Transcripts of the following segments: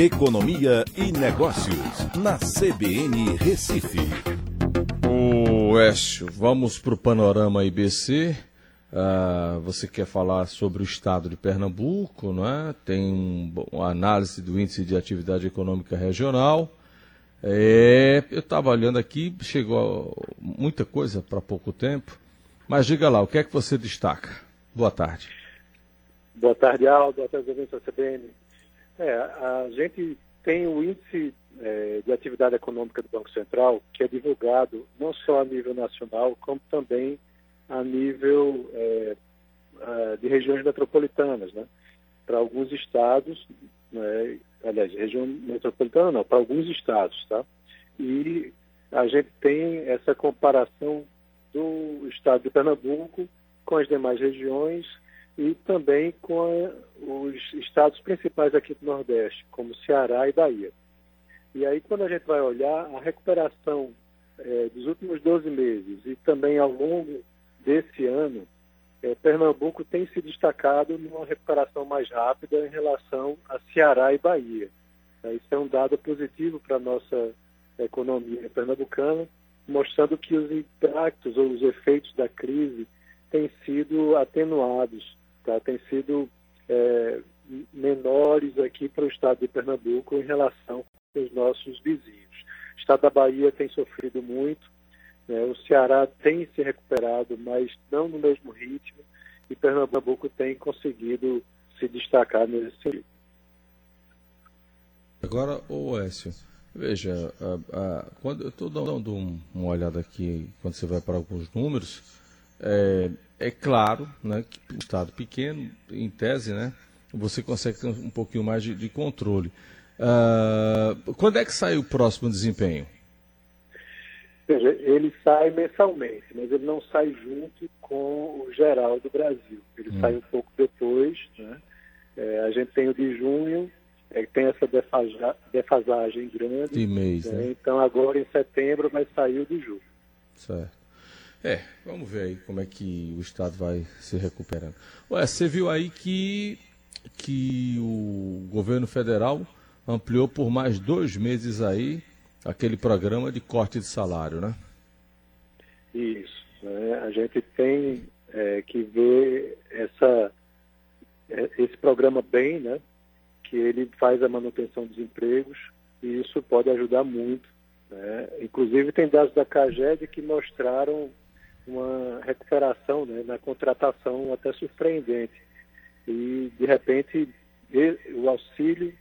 Economia e Negócios, na CBN Recife. O Écio, vamos para o panorama IBC. Uh, você quer falar sobre o estado de Pernambuco, não é? Tem um, uma análise do índice de atividade econômica regional. É, eu estava olhando aqui, chegou muita coisa para pouco tempo. Mas diga lá, o que é que você destaca? Boa tarde. Boa tarde, Aldo. Boa tarde, ouvintes da CBN. É, a gente tem o índice é, de atividade econômica do Banco Central, que é divulgado não só a nível nacional, como também a nível é, de regiões metropolitanas, né? Para alguns estados, né? aliás, região metropolitana não, para alguns estados, tá? E a gente tem essa comparação do estado de Pernambuco com as demais regiões e também com a, os estados principais aqui do Nordeste, como Ceará e Bahia. E aí, quando a gente vai olhar a recuperação é, dos últimos 12 meses e também ao longo desse ano, é, Pernambuco tem se destacado numa recuperação mais rápida em relação a Ceará e Bahia. É, isso é um dado positivo para a nossa economia pernambucana, mostrando que os impactos ou os efeitos da crise têm sido atenuados? Têm sido é, menores aqui para o estado de Pernambuco em relação aos nossos vizinhos. O estado da Bahia tem sofrido muito, né? o Ceará tem se recuperado, mas não no mesmo ritmo, e Pernambuco tem conseguido se destacar nesse sentido. Agora, o Écio, veja, a, a, quando eu estou dando uma olhada aqui, quando você vai para alguns números, é, é claro né, que o Estado pequeno, em tese, né, você consegue ter um pouquinho mais de, de controle. Uh, quando é que sai o próximo desempenho? Veja, ele sai mensalmente, mas ele não sai junto com o geral do Brasil. Ele hum. sai um pouco depois. Né? É, a gente tem o de junho, é, tem essa defaja, defasagem grande. De mês, né? né? Então agora em setembro vai sair o de julho. Certo. É, vamos ver aí como é que o Estado vai se recuperando. Ué, você viu aí que, que o governo federal ampliou por mais dois meses aí aquele programa de corte de salário, né? Isso. Né? A gente tem é, que ver essa, é, esse programa bem, né? Que ele faz a manutenção dos empregos e isso pode ajudar muito. Né? Inclusive tem dados da CAGED que mostraram uma recuperação né, na contratação até surpreendente. E, de repente, o auxílio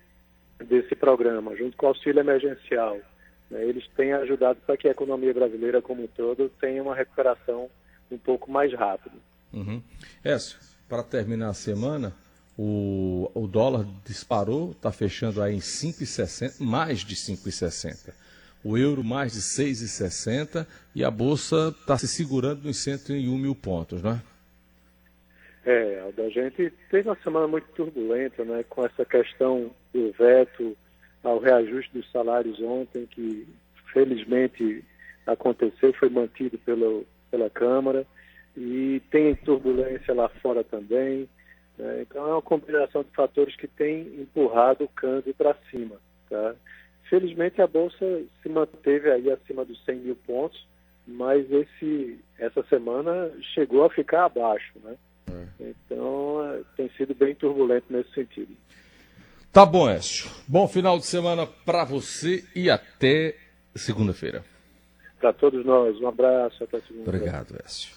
desse programa, junto com o auxílio emergencial, né, eles têm ajudado para que a economia brasileira como um todo tenha uma recuperação um pouco mais rápida. Uhum. Écio, para terminar a semana, o, o dólar disparou, está fechando aí em 5,60, mais de 5,60 o euro mais de 6,60 e a Bolsa está se segurando nos 101 mil pontos, não é? É, a gente teve uma semana muito turbulenta, né, com essa questão do veto ao reajuste dos salários ontem, que felizmente aconteceu, foi mantido pelo, pela Câmara, e tem turbulência lá fora também. Né, então é uma combinação de fatores que tem empurrado o câmbio para cima. Tá? Felizmente a bolsa se manteve aí acima dos 100 mil pontos, mas esse essa semana chegou a ficar abaixo, né? É. Então é, tem sido bem turbulento nesse sentido. Tá bom, Écio. Bom final de semana para você e até segunda-feira. Para todos nós, um abraço até segunda. Obrigado, Écio.